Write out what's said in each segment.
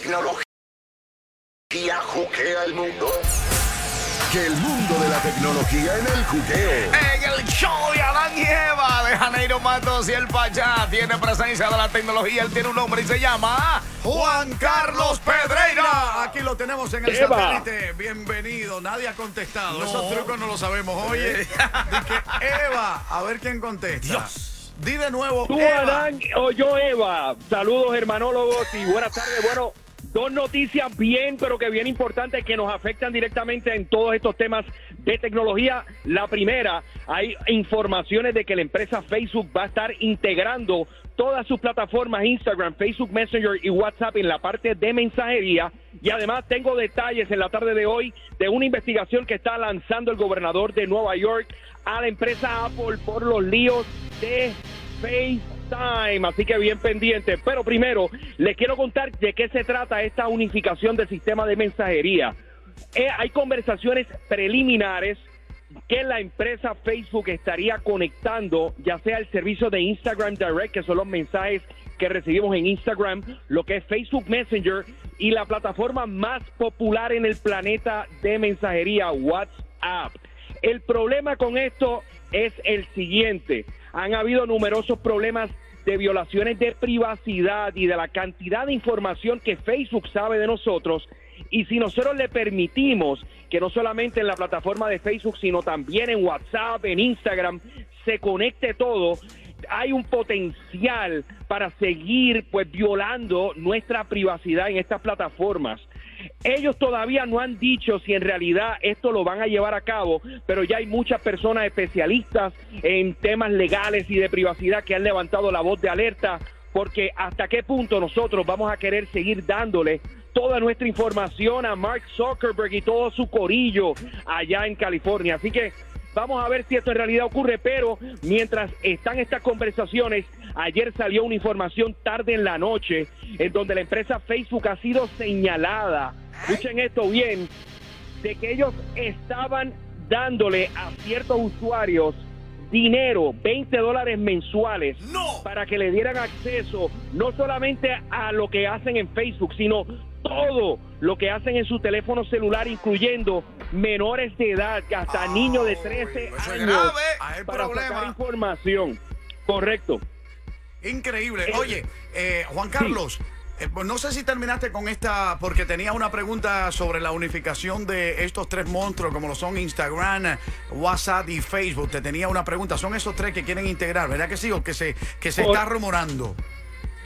tecnología juquea el mundo. Que el mundo de la tecnología en el juqueo. En el show de Adán y Eva de Janeiro Matos y el Pachá tiene presencia de la tecnología. Él tiene un nombre y se llama Juan Carlos Pedreira. Aquí lo tenemos en el Eva. satélite. Bienvenido. Nadie ha contestado. Esos trucos no los sabemos. Oye, que Eva, a ver quién contesta. Dios. Di de nuevo, Tú, Eva. Adán, o yo, Eva. Saludos, hermanólogos, y buenas tardes. Bueno, dos noticias bien, pero que bien importantes que nos afectan directamente en todos estos temas de tecnología. La primera, hay informaciones de que la empresa Facebook va a estar integrando todas sus plataformas Instagram, Facebook Messenger y WhatsApp en la parte de mensajería. Y además tengo detalles en la tarde de hoy de una investigación que está lanzando el gobernador de Nueva York a la empresa Apple por los líos de FaceTime, así que bien pendiente. Pero primero, les quiero contar de qué se trata esta unificación del sistema de mensajería. Eh, hay conversaciones preliminares que la empresa Facebook estaría conectando, ya sea el servicio de Instagram Direct, que son los mensajes que recibimos en Instagram, lo que es Facebook Messenger y la plataforma más popular en el planeta de mensajería, WhatsApp. El problema con esto es el siguiente. Han habido numerosos problemas de violaciones de privacidad y de la cantidad de información que Facebook sabe de nosotros. Y si nosotros le permitimos que no solamente en la plataforma de Facebook, sino también en WhatsApp, en Instagram, se conecte todo, hay un potencial para seguir pues violando nuestra privacidad en estas plataformas. Ellos todavía no han dicho si en realidad esto lo van a llevar a cabo, pero ya hay muchas personas especialistas en temas legales y de privacidad que han levantado la voz de alerta porque hasta qué punto nosotros vamos a querer seguir dándole toda nuestra información a Mark Zuckerberg y todo su corillo allá en California. Así que vamos a ver si esto en realidad ocurre, pero mientras están estas conversaciones, ayer salió una información tarde en la noche en donde la empresa Facebook ha sido señalada, escuchen esto bien, de que ellos estaban dándole a ciertos usuarios dinero, 20 dólares mensuales, No. para que le dieran acceso no solamente a lo que hacen en Facebook, sino todo lo que hacen en su teléfono celular, incluyendo menores de edad, hasta niños de 13 Eso es años, para problema. sacar información. Correcto. Increíble. Eh, Oye, eh, Juan Carlos, eh, pues no sé si terminaste con esta, porque tenía una pregunta sobre la unificación de estos tres monstruos, como lo son Instagram, WhatsApp y Facebook. Te tenía una pregunta. Son esos tres que quieren integrar, ¿verdad que sí? O que se, que se está rumorando.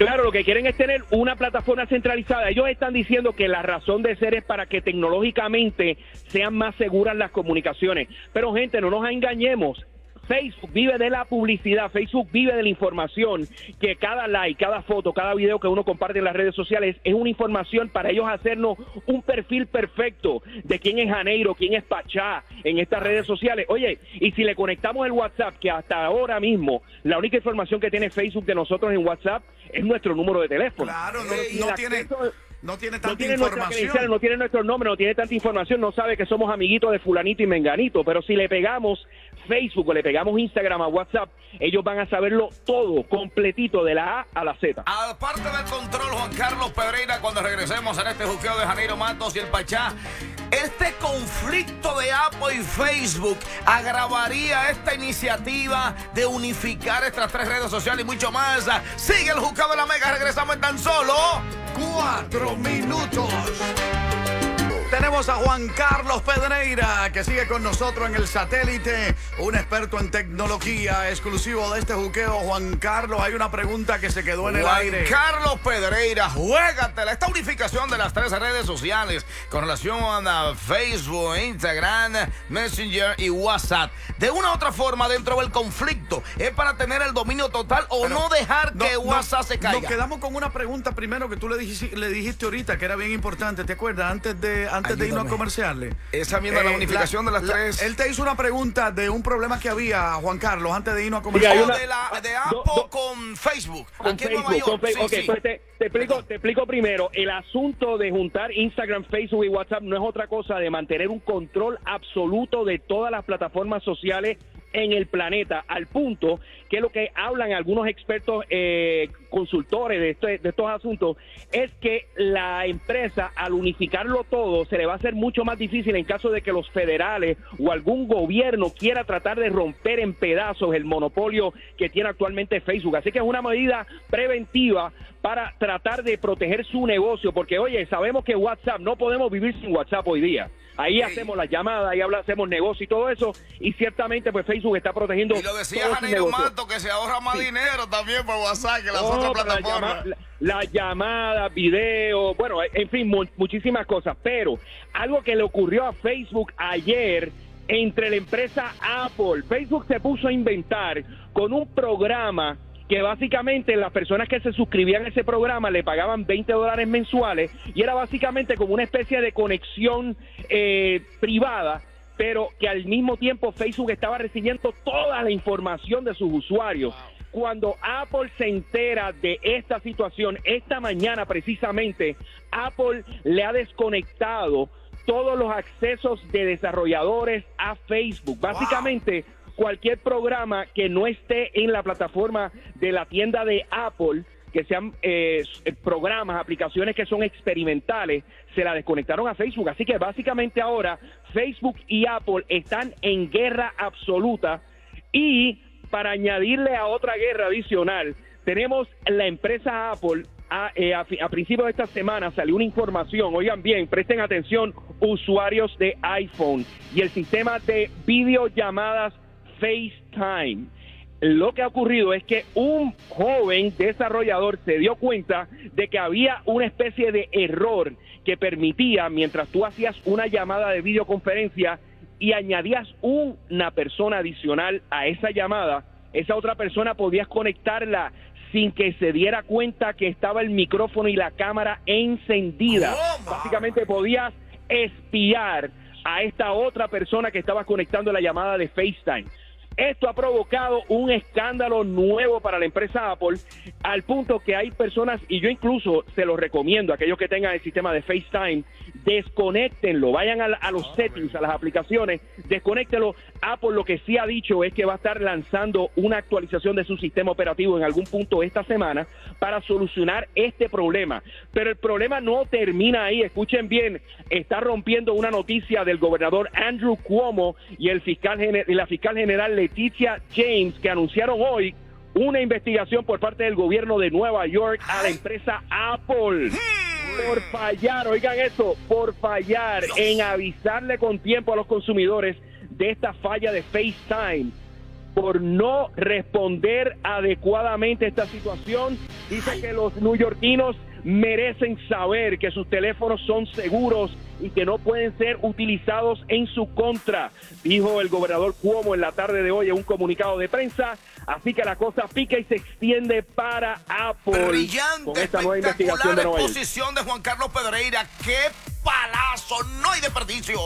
Claro, lo que quieren es tener una plataforma centralizada. Ellos están diciendo que la razón de ser es para que tecnológicamente sean más seguras las comunicaciones. Pero gente, no nos engañemos. Facebook vive de la publicidad, Facebook vive de la información, que cada like, cada foto, cada video que uno comparte en las redes sociales es una información para ellos hacernos un perfil perfecto de quién es Janeiro, quién es Pachá en estas redes sociales. Oye, y si le conectamos el WhatsApp, que hasta ahora mismo la única información que tiene Facebook de nosotros en WhatsApp es nuestro número de teléfono. Claro, no, no tiene, acceso- no tiene no tanta tiene información. no tiene nuestro nombre, no tiene tanta información, no sabe que somos amiguitos de fulanito y menganito, pero si le pegamos Facebook o le pegamos Instagram a WhatsApp, ellos van a saberlo todo, completito, de la A a la Z. Aparte del control, Juan Carlos Pedreira, cuando regresemos en este juqueo de Janeiro Matos y el Pachá, este conflicto de Apple y Facebook agravaría esta iniciativa de unificar estas tres redes sociales y mucho más. Sigue el juqueo de la Mega, regresamos en tan solo. Cuatro minutos. Tenemos a Juan Carlos Pedreira, que sigue con nosotros en el satélite, un experto en tecnología, exclusivo de este juqueo. Juan Carlos, hay una pregunta que se quedó en el Juan aire. Carlos Pedreira, juégatela. Esta unificación de las tres redes sociales con relación a Facebook, Instagram, Messenger y WhatsApp. De una u otra forma, dentro del conflicto, ¿es para tener el dominio total o Pero no dejar no- que no- WhatsApp se caiga? Nos quedamos con una pregunta primero que tú le dijiste, le dijiste ahorita, que era bien importante, ¿te acuerdas? Antes de, antes de irnos a Ayúdame. comerciarles. Esa misma, la unificación de las tres. Él te hizo una pregunta de un problema que había, Juan Carlos, antes de irnos a comerciales. Una- de, la, de do- Apple do- con Facebook. con aquí en Nueva Facebook, York. con Facebook. Sí, Ok, sí. pues te, te explico, te explico primero. El asunto de juntar Instagram, Facebook y WhatsApp no es otra cosa de mantener un control absoluto de todas las plataformas sociales en el planeta, al punto que lo que hablan algunos expertos eh, consultores de, este- de estos asuntos es que la empresa, al unificarlo todo, se le va a hacer mucho más difícil en caso de que los federales o algún gobierno quiera tratar de romper en pedazos el monopolio que tiene actualmente Facebook. Así que es una medida preventiva para tratar de proteger su negocio, porque oye, sabemos que WhatsApp, no podemos vivir sin WhatsApp hoy día. Ahí hacemos las llamadas, ahí hacemos negocio y todo eso, y ciertamente pues Facebook está protegiendo Y lo decía Janeiro. Mato que se ahorra más dinero también por WhatsApp que las No, otras plataformas. la, la llamada, video, bueno, en fin, mu- muchísimas cosas. Pero algo que le ocurrió a Facebook ayer entre la empresa Apple, Facebook se puso a inventar con un programa que básicamente las personas que se suscribían a ese programa le pagaban 20 dólares mensuales y era básicamente como una especie de conexión eh, privada pero que al mismo tiempo Facebook estaba recibiendo toda la información de sus usuarios. Cuando Apple se entera de esta situación, esta mañana precisamente, Apple le ha desconectado todos los accesos de desarrolladores a Facebook. Básicamente, cualquier programa que no esté en la plataforma de la tienda de Apple, que sean eh, programas, aplicaciones que son experimentales, se la desconectaron a Facebook. Así que básicamente ahora Facebook y Apple están en guerra absoluta y para añadirle a otra guerra adicional, tenemos la empresa Apple. A, eh, a principios de esta semana salió una información, oigan bien, presten atención, usuarios de iPhone y el sistema de videollamadas FaceTime. Lo que ha ocurrido es que un joven desarrollador se dio cuenta de que había una especie de error que permitía, mientras tú hacías una llamada de videoconferencia y añadías una persona adicional a esa llamada, esa otra persona podías conectarla sin que se diera cuenta que estaba el micrófono y la cámara encendida. Básicamente podías espiar a esta otra persona que estaba conectando la llamada de FaceTime. Esto ha provocado un escándalo nuevo para la empresa Apple, al punto que hay personas, y yo incluso se los recomiendo, a aquellos que tengan el sistema de FaceTime, desconectenlo, vayan a, los settings, a las aplicaciones, desconectenlo. Apple lo que sí ha dicho es que va a estar lanzando una actualización de su sistema operativo en algún punto esta semana para solucionar este problema. Pero el problema no termina ahí, escuchen bien, está rompiendo una noticia del gobernador Andrew Cuomo y el fiscal y la fiscal general Leticia James que anunciaron hoy una investigación por parte del gobierno de Nueva York a la empresa Apple. Por fallar, oigan eso, por fallar en avisarle con tiempo a los consumidores de esta falla de FaceTime por no responder adecuadamente a esta situación. Dice que los neoyorquinos merecen saber que sus teléfonos son seguros y que no pueden ser utilizados en su contra, dijo el gobernador Cuomo en la tarde de hoy en un comunicado de prensa. Así que la cosa pica y se extiende para Apple Brillante, con esta nueva investigación de exposición de Juan Carlos Pedreira. ¡Qué ¡No hay desperdicio!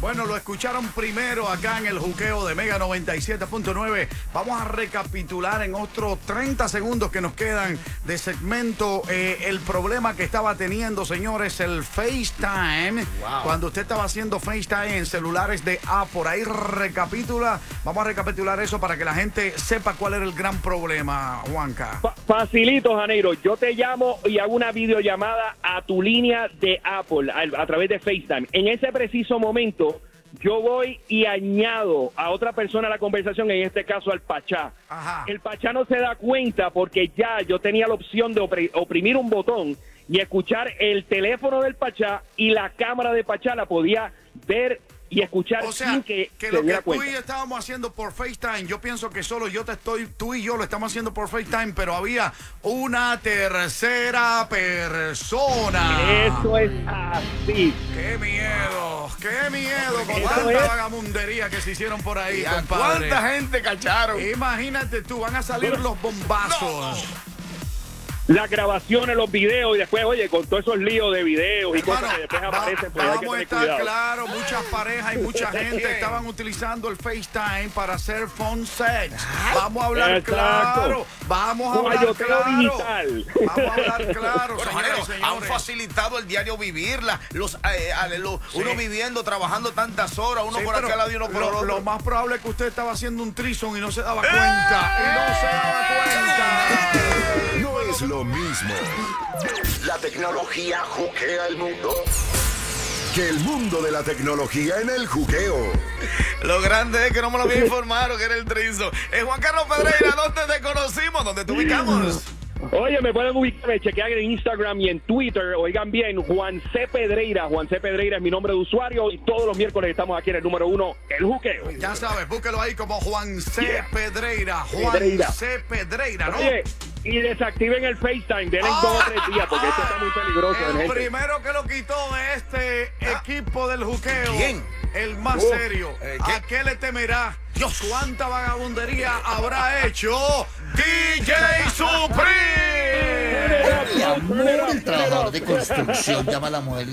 Bueno, lo escucharon primero acá en el juqueo de Mega 97.9. Vamos a recapitular en otros 30 segundos que nos quedan de segmento eh, el problema que estaba teniendo, señores, el FaceTime. Cuando usted estaba haciendo FaceTime en celulares de Apple. Ahí recapitula. Vamos a recapitular eso para que la gente sepa cuál era el gran problema, Juanca. Fa- Facilito, Janeiro. Yo te llamo y hago una videollamada a tu línea de Apple a, a través de FaceTime. En ese preciso momento, yo voy y añado a otra persona a la conversación, en este caso al Pachá. Ajá. El Pachá no se da cuenta porque ya yo tenía la opción de opri- oprimir un botón y escuchar el teléfono del Pachá y la cámara de Pachá la podía ver y escuchar O sea, sin que, que se lo que tú y yo estábamos haciendo por FaceTime, yo pienso que solo yo te estoy, tú y yo lo estamos haciendo por FaceTime, pero había una tercera persona. Eso es así. ¡Qué miedo! ¡Qué miedo con Eso tanta es. vagamundería que se hicieron por ahí, ¿Y a compadre! ¿Cuánta gente cacharon? Imagínate tú, van a salir los bombazos. Las grabaciones, los videos y después, oye, con todos esos líos de videos y Hermano, cosas que después aparecen, pues hay que vamos a tener estar cuidado. claros, muchas parejas y mucha gente estaban utilizando el FaceTime para hacer phone sex. Vamos a hablar Exacto. claro, vamos a hablar claro. digital. Vamos a hablar claro, Bueno, señores, Janero, han señores. facilitado el diario vivirla. Los, eh, ale- lo- Uno viviendo, trabajando tantas horas, uno Sí, por aquel lado y uno por lo, otro. lo más probable es que usted estaba haciendo un trison y no se daba cuenta. Y no se daba cuenta. No es lo mismo. La tecnología juquea el mundo. Que el mundo de la tecnología en el juqueo. Lo grande es que no me lo había informado que era el trizo. Eh, Juan Carlos Pedreira, ¿dónde te conocimos? ¿Dónde te ubicamos? Oye, me pueden ubicar, me chequean en Instagram y en Twitter. Oigan bien, Juan C. Pedreira. Juan C. Pedreira es mi nombre de usuario y todos los miércoles estamos aquí en el número uno, El Juqueo. Ya sabes, búsquelo ahí como Juan C. Yeah. Pedreira. Juan Pedreira. C. Pedreira, ¿no? Oye, y desactiven el FaceTime, denle Ah, dos o tres días porque esto está muy peligroso, El gente. primero que lo quitó de este equipo del juqueo. ¿Quién? El más Oh, serio. eh, ¿qué? ¿A qué le temerá? Dios. ¿Cuánta vagabundería habrá hecho DJ Supreme? Mi amor, el trabajador de construcción llama a la mujer